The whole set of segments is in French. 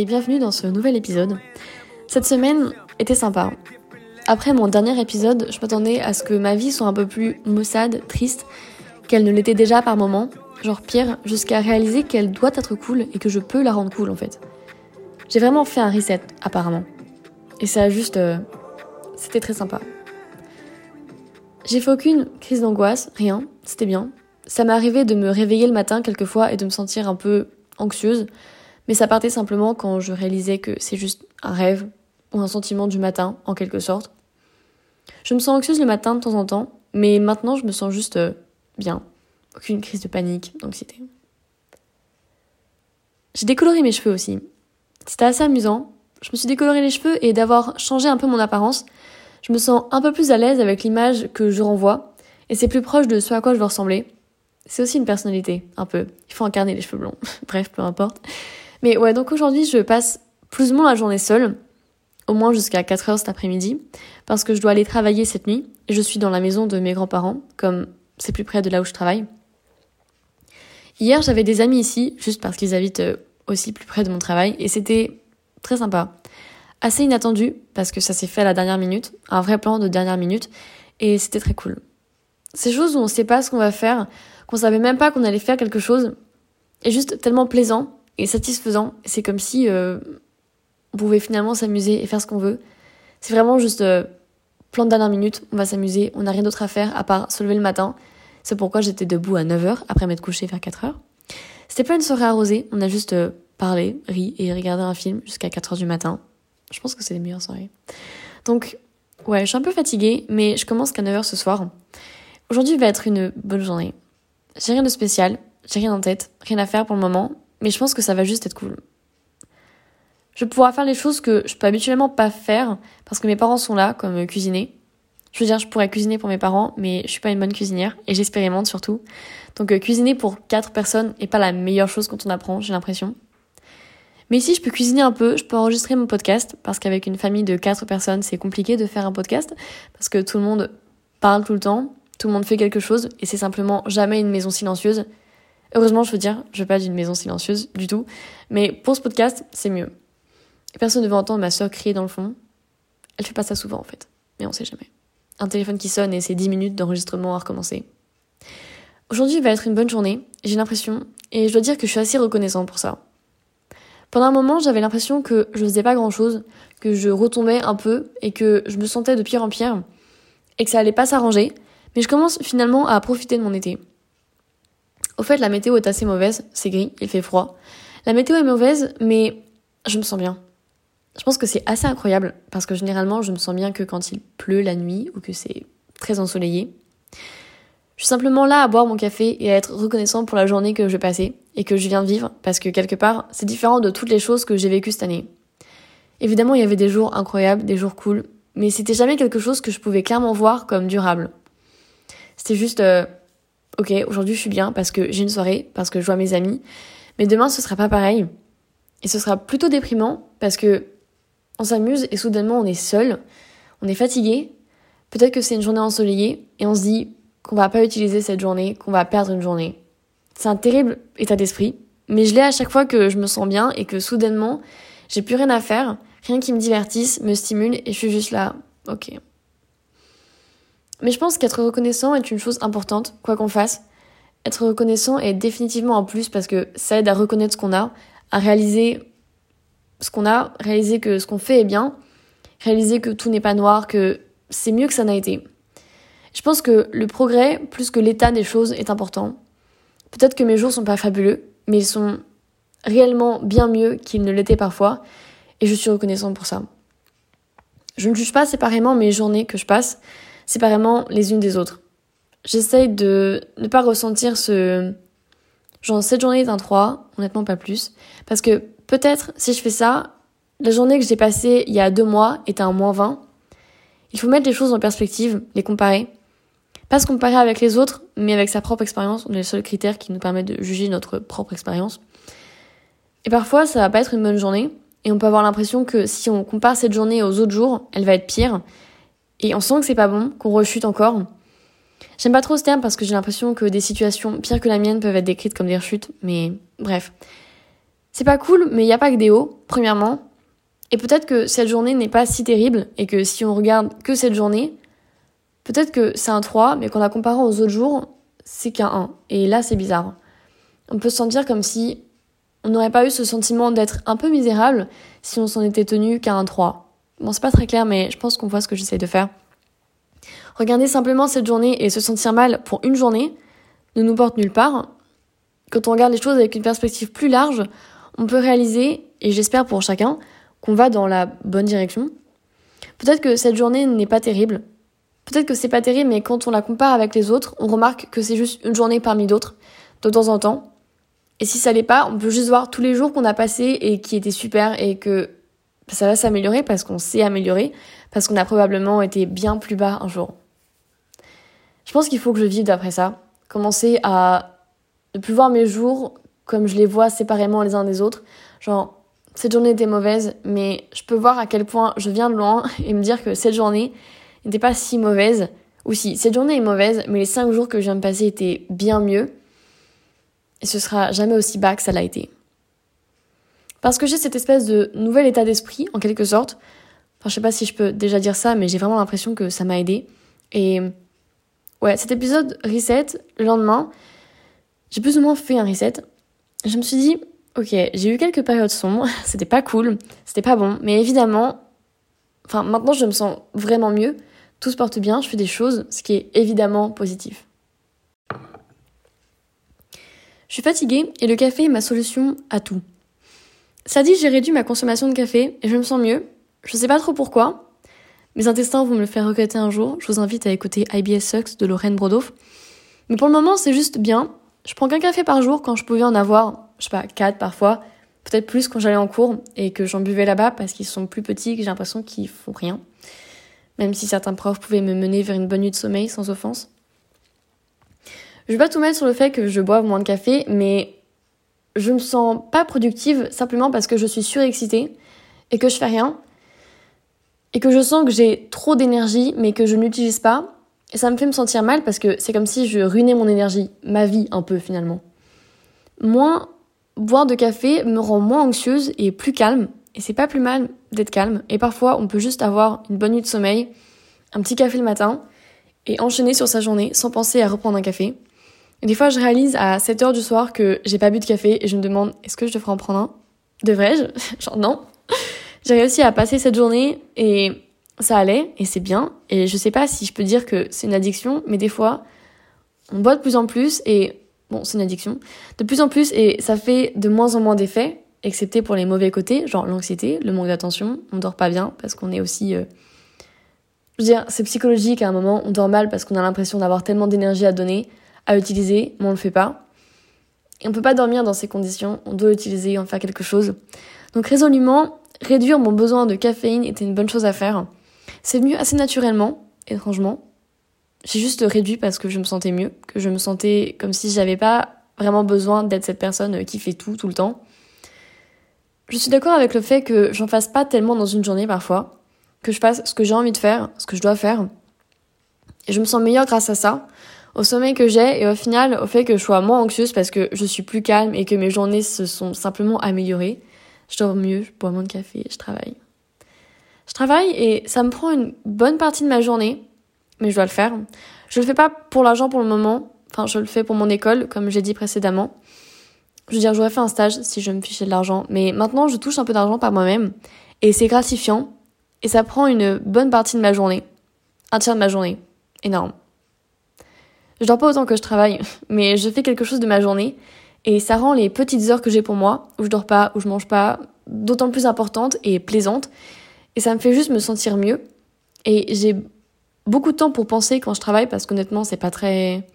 et bienvenue dans ce nouvel épisode. Cette semaine était sympa. Après mon dernier épisode, je m'attendais à ce que ma vie soit un peu plus maussade, triste, qu'elle ne l'était déjà par moments, genre pire, jusqu'à réaliser qu'elle doit être cool et que je peux la rendre cool en fait. J'ai vraiment fait un reset apparemment. Et ça a juste... Euh, c'était très sympa. J'ai fait aucune crise d'angoisse, rien, c'était bien. Ça m'est arrivé de me réveiller le matin quelquefois et de me sentir un peu anxieuse, mais ça partait simplement quand je réalisais que c'est juste un rêve ou un sentiment du matin, en quelque sorte. Je me sens anxieuse le matin de temps en temps, mais maintenant je me sens juste euh, bien. Aucune crise de panique, d'anxiété. J'ai décoloré mes cheveux aussi. C'était assez amusant. Je me suis décoloré les cheveux et d'avoir changé un peu mon apparence, je me sens un peu plus à l'aise avec l'image que je renvoie et c'est plus proche de ce à quoi je veux ressembler. C'est aussi une personnalité, un peu. Il faut incarner les cheveux blonds. Bref, peu importe. Mais ouais, donc aujourd'hui, je passe plus ou moins la journée seule, au moins jusqu'à 4 heures cet après-midi, parce que je dois aller travailler cette nuit, je suis dans la maison de mes grands-parents, comme c'est plus près de là où je travaille. Hier, j'avais des amis ici, juste parce qu'ils habitent euh, aussi plus près de mon travail, et c'était très sympa. Assez inattendu, parce que ça s'est fait à la dernière minute, un vrai plan de dernière minute, et c'était très cool. Ces choses où on sait pas ce qu'on va faire, qu'on savait même pas qu'on allait faire quelque chose, est juste tellement plaisant, et satisfaisant. C'est comme si euh, on pouvait finalement s'amuser et faire ce qu'on veut. C'est vraiment juste euh, plan de dernière minute, on va s'amuser, on n'a rien d'autre à faire à part se lever le matin. C'est pourquoi j'étais debout à 9h après m'être couché vers 4h. C'était pas une soirée arrosée, on a juste euh, parlé, ri et regardé un film jusqu'à 4h du matin. Je pense que c'est les meilleures soirées. Donc, ouais, je suis un peu fatiguée, mais je commence qu'à 9h ce soir. Aujourd'hui va être une bonne journée. J'ai rien de spécial, j'ai rien en tête, rien à faire pour le moment, mais je pense que ça va juste être cool. Je vais faire les choses que je peux habituellement pas faire parce que mes parents sont là, comme cuisiner. Je veux dire, je pourrais cuisiner pour mes parents, mais je suis pas une bonne cuisinière et j'expérimente surtout. Donc euh, cuisiner pour quatre personnes est pas la meilleure chose quand on apprend, j'ai l'impression. Mais si je peux cuisiner un peu, je peux enregistrer mon podcast parce qu'avec une famille de quatre personnes, c'est compliqué de faire un podcast parce que tout le monde parle tout le temps, tout le monde fait quelque chose et c'est simplement jamais une maison silencieuse. Heureusement, je veux dire, je veux pas d'une maison silencieuse du tout. Mais pour ce podcast, c'est mieux. Personne ne veut entendre ma soeur crier dans le fond. Elle fait pas ça souvent en fait. Mais on sait jamais. Un téléphone qui sonne et c'est 10 minutes d'enregistrement à recommencer. Aujourd'hui va être une bonne journée, j'ai l'impression, et je dois dire que je suis assez reconnaissante pour ça. Pendant un moment, j'avais l'impression que je faisais pas grand chose, que je retombais un peu et que je me sentais de pire en pire et que ça allait pas s'arranger, mais je commence finalement à profiter de mon été. Au fait, la météo est assez mauvaise, c'est gris, il fait froid. La météo est mauvaise, mais je me sens bien. Je pense que c'est assez incroyable, parce que généralement, je me sens bien que quand il pleut la nuit ou que c'est très ensoleillé. Je suis simplement là à boire mon café et à être reconnaissant pour la journée que je passer et que je viens de vivre, parce que quelque part, c'est différent de toutes les choses que j'ai vécues cette année. Évidemment, il y avait des jours incroyables, des jours cool, mais c'était jamais quelque chose que je pouvais clairement voir comme durable. C'était juste, euh, ok, aujourd'hui je suis bien parce que j'ai une soirée, parce que je vois mes amis, mais demain ce sera pas pareil. Et ce sera plutôt déprimant parce que on s'amuse et soudainement on est seul, on est fatigué, peut-être que c'est une journée ensoleillée et on se dit qu'on va pas utiliser cette journée, qu'on va perdre une journée. C'est un terrible état d'esprit, mais je l'ai à chaque fois que je me sens bien et que soudainement j'ai plus rien à faire, rien qui me divertisse, me stimule et je suis juste là, ok, mais je pense qu'être reconnaissant est une chose importante, quoi qu'on fasse. Être reconnaissant est définitivement un plus parce que ça aide à reconnaître ce qu'on a, à réaliser ce qu'on a, réaliser que ce qu'on fait est bien, réaliser que tout n'est pas noir, que c'est mieux que ça n'a été. Je pense que le progrès, plus que l'état des choses, est important. Peut-être que mes jours sont pas fabuleux, mais ils sont réellement bien mieux qu'ils ne l'étaient parfois, et je suis reconnaissante pour ça. Je ne juge pas séparément mes journées que je passe, séparément les unes des autres. J'essaye de ne pas ressentir ce genre cette journée est un 3, honnêtement pas plus, parce que peut-être si je fais ça, la journée que j'ai passée il y a deux mois est un moins 20. Il faut mettre les choses en perspective, les comparer. Pas se comparer avec les autres, mais avec sa propre expérience. On est le seul critère qui nous permet de juger notre propre expérience. Et parfois, ça va pas être une bonne journée. Et on peut avoir l'impression que si on compare cette journée aux autres jours, elle va être pire et on sent que c'est pas bon, qu'on rechute encore. J'aime pas trop ce terme parce que j'ai l'impression que des situations pires que la mienne peuvent être décrites comme des rechutes, mais bref. C'est pas cool, mais il n'y a pas que des hauts, premièrement. Et peut-être que cette journée n'est pas si terrible et que si on regarde que cette journée, peut-être que c'est un 3, mais qu'en la comparant aux autres jours, c'est qu'un 1. Et là, c'est bizarre. On peut se sentir comme si on n'aurait pas eu ce sentiment d'être un peu misérable si on s'en était tenu qu'à un 3. Bon, c'est pas très clair, mais je pense qu'on voit ce que j'essaie de faire. Regarder simplement cette journée et se sentir mal pour une journée ne nous porte nulle part. Quand on regarde les choses avec une perspective plus large, on peut réaliser, et j'espère pour chacun, qu'on va dans la bonne direction. Peut-être que cette journée n'est pas terrible. Peut-être que c'est pas terrible, mais quand on la compare avec les autres, on remarque que c'est juste une journée parmi d'autres, de temps en temps. Et si ça l'est pas, on peut juste voir tous les jours qu'on a passés et qui étaient super et que ça va s'améliorer parce qu'on s'est amélioré, parce qu'on a probablement été bien plus bas un jour. Je pense qu'il faut que je vive d'après ça. Commencer à ne plus voir mes jours comme je les vois séparément les uns des autres. Genre, cette journée était mauvaise, mais je peux voir à quel point je viens de loin et me dire que cette journée n'était pas si mauvaise. Ou si, cette journée est mauvaise, mais les cinq jours que je viens de passer étaient bien mieux. Et ce sera jamais aussi bas que ça l'a été. Parce que j'ai cette espèce de nouvel état d'esprit, en quelque sorte. Enfin, je sais pas si je peux déjà dire ça, mais j'ai vraiment l'impression que ça m'a aidé. Et ouais, cet épisode reset, le lendemain, j'ai plus ou moins fait un reset. Je me suis dit, ok, j'ai eu quelques périodes sombres, c'était pas cool, c'était pas bon, mais évidemment, enfin maintenant je me sens vraiment mieux, tout se porte bien, je fais des choses, ce qui est évidemment positif. Je suis fatiguée et le café est ma solution à tout. Ça dit, j'ai réduit ma consommation de café et je me sens mieux. Je sais pas trop pourquoi. Mes intestins vont me le faire regretter un jour. Je vous invite à écouter IBS Sucks de Lorraine Brodoff. Mais pour le moment, c'est juste bien. Je prends qu'un café par jour quand je pouvais en avoir, je sais pas, quatre parfois. Peut-être plus quand j'allais en cours et que j'en buvais là-bas parce qu'ils sont plus petits et que j'ai l'impression qu'ils font rien. Même si certains profs pouvaient me mener vers une bonne nuit de sommeil sans offense. Je vais pas tout mettre sur le fait que je boive moins de café, mais je me sens pas productive simplement parce que je suis surexcitée et que je fais rien et que je sens que j'ai trop d'énergie mais que je n'utilise pas et ça me fait me sentir mal parce que c'est comme si je ruinais mon énergie, ma vie un peu finalement. Moins boire de café me rend moins anxieuse et plus calme et c'est pas plus mal d'être calme et parfois on peut juste avoir une bonne nuit de sommeil, un petit café le matin et enchaîner sur sa journée sans penser à reprendre un café. Des fois, je réalise à 7 heures du soir que j'ai pas bu de café et je me demande est-ce que je devrais en prendre un? Devrais-je Genre non. J'ai réussi à passer cette journée et ça allait et c'est bien. Et je sais pas si je peux dire que c'est une addiction, mais des fois, on boit de plus en plus et bon, c'est une addiction. De plus en plus et ça fait de moins en moins d'effets, excepté pour les mauvais côtés, genre l'anxiété, le manque d'attention. On dort pas bien parce qu'on est aussi. Euh, je veux dire, c'est psychologique à un moment, on dort mal parce qu'on a l'impression d'avoir tellement d'énergie à donner à utiliser, mais on le fait pas. Et on peut pas dormir dans ces conditions, on doit utiliser, en faire quelque chose. Donc résolument, réduire mon besoin de caféine était une bonne chose à faire. C'est venu assez naturellement, étrangement. J'ai juste réduit parce que je me sentais mieux, que je me sentais comme si j'avais pas vraiment besoin d'être cette personne qui fait tout tout le temps. Je suis d'accord avec le fait que j'en fasse pas tellement dans une journée parfois, que je fasse ce que j'ai envie de faire, ce que je dois faire. Et je me sens meilleure grâce à ça au sommeil que j'ai et au final au fait que je sois moins anxieuse parce que je suis plus calme et que mes journées se sont simplement améliorées. Je dors mieux, je bois moins de café, je travaille. Je travaille et ça me prend une bonne partie de ma journée, mais je dois le faire. Je le fais pas pour l'argent pour le moment, enfin je le fais pour mon école comme j'ai dit précédemment. Je veux dire, j'aurais fait un stage si je me fichais de l'argent, mais maintenant je touche un peu d'argent par moi-même et c'est gratifiant et ça prend une bonne partie de ma journée, un tiers de ma journée, énorme. Je dors pas autant que je travaille, mais je fais quelque chose de ma journée et ça rend les petites heures que j'ai pour moi, où je dors pas, où je mange pas, d'autant plus importantes et plaisantes. Et ça me fait juste me sentir mieux. Et j'ai beaucoup de temps pour penser quand je travaille parce qu'honnêtement, c'est pas très.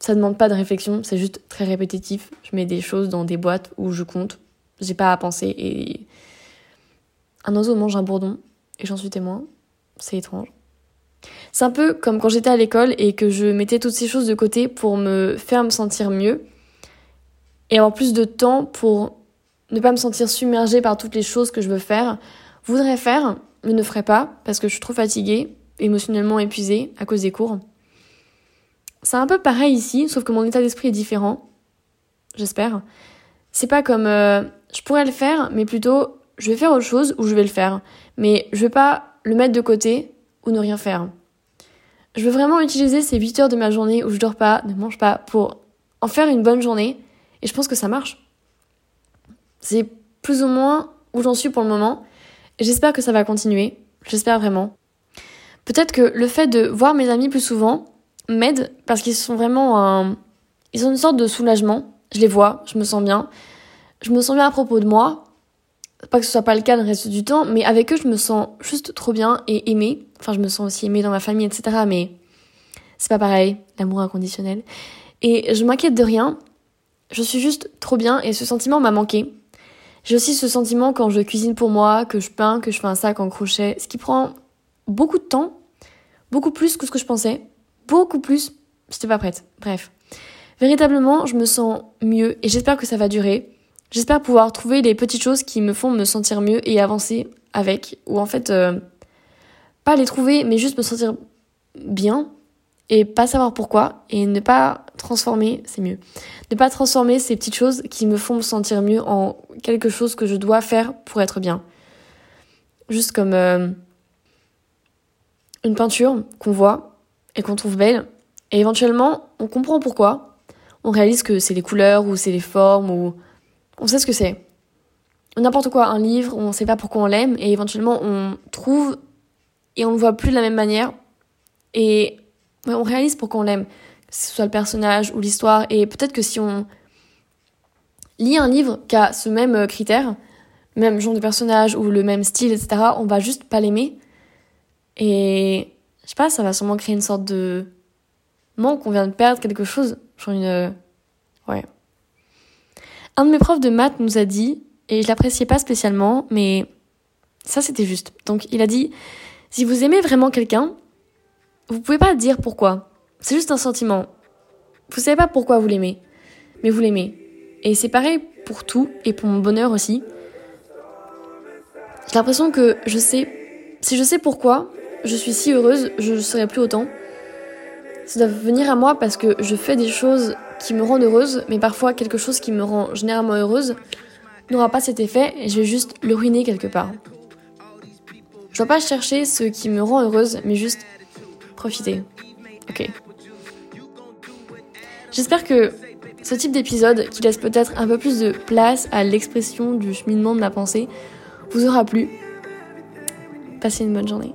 Ça demande pas de réflexion, c'est juste très répétitif. Je mets des choses dans des boîtes où je compte. J'ai pas à penser et. Un oiseau mange un bourdon et j'en suis témoin. C'est étrange. C'est un peu comme quand j'étais à l'école et que je mettais toutes ces choses de côté pour me faire me sentir mieux et avoir plus de temps pour ne pas me sentir submergée par toutes les choses que je veux faire, voudrais faire, mais ne ferais pas parce que je suis trop fatiguée, émotionnellement épuisée à cause des cours. c'est un peu pareil ici, sauf que mon état d'esprit est différent. J'espère. C'est pas comme euh, je pourrais le faire, mais plutôt je vais faire autre chose ou je vais le faire. Mais je vais pas le mettre de côté ou ne rien faire. Je veux vraiment utiliser ces 8 heures de ma journée où je dors pas, ne mange pas, pour en faire une bonne journée. Et je pense que ça marche. C'est plus ou moins où j'en suis pour le moment. J'espère que ça va continuer. J'espère vraiment. Peut-être que le fait de voir mes amis plus souvent m'aide parce qu'ils sont vraiment un... Ils ont une sorte de soulagement. Je les vois, je me sens bien. Je me sens bien à propos de moi. Pas que ce soit pas le cas le reste du temps, mais avec eux, je me sens juste trop bien et aimée. Enfin, je me sens aussi aimée dans ma famille, etc. Mais c'est pas pareil, l'amour inconditionnel. Et je m'inquiète de rien. Je suis juste trop bien et ce sentiment m'a manqué. J'ai aussi ce sentiment quand je cuisine pour moi, que je peins, que je fais un sac en crochet, ce qui prend beaucoup de temps, beaucoup plus que ce que je pensais, beaucoup plus. J'étais pas prête. Bref. Véritablement, je me sens mieux et j'espère que ça va durer. J'espère pouvoir trouver les petites choses qui me font me sentir mieux et avancer avec. Ou en fait, euh, pas les trouver, mais juste me sentir bien et pas savoir pourquoi et ne pas transformer, c'est mieux. Ne pas transformer ces petites choses qui me font me sentir mieux en quelque chose que je dois faire pour être bien. Juste comme euh, une peinture qu'on voit et qu'on trouve belle et éventuellement on comprend pourquoi. On réalise que c'est les couleurs ou c'est les formes ou on sait ce que c'est. N'importe quoi, un livre, on sait pas pourquoi on l'aime et éventuellement on trouve et on le voit plus de la même manière et on réalise pourquoi on l'aime, que ce soit le personnage ou l'histoire et peut-être que si on lit un livre qui a ce même euh, critère, même genre de personnage ou le même style, etc., on va juste pas l'aimer. Et je sais pas, ça va sûrement créer une sorte de manque, on vient de perdre quelque chose. Genre une. Un de mes profs de maths nous a dit, et je l'appréciais pas spécialement, mais ça c'était juste. Donc il a dit si vous aimez vraiment quelqu'un, vous pouvez pas dire pourquoi. C'est juste un sentiment. Vous savez pas pourquoi vous l'aimez, mais vous l'aimez. Et c'est pareil pour tout et pour mon bonheur aussi. J'ai l'impression que je sais, si je sais pourquoi je suis si heureuse, je ne serai plus autant. Ça doit venir à moi parce que je fais des choses qui me rendent heureuse, mais parfois quelque chose qui me rend généralement heureuse n'aura pas cet effet et je vais juste le ruiner quelque part. Je dois pas chercher ce qui me rend heureuse, mais juste profiter. Ok. J'espère que ce type d'épisode, qui laisse peut-être un peu plus de place à l'expression du cheminement de ma pensée, vous aura plu. Passez une bonne journée.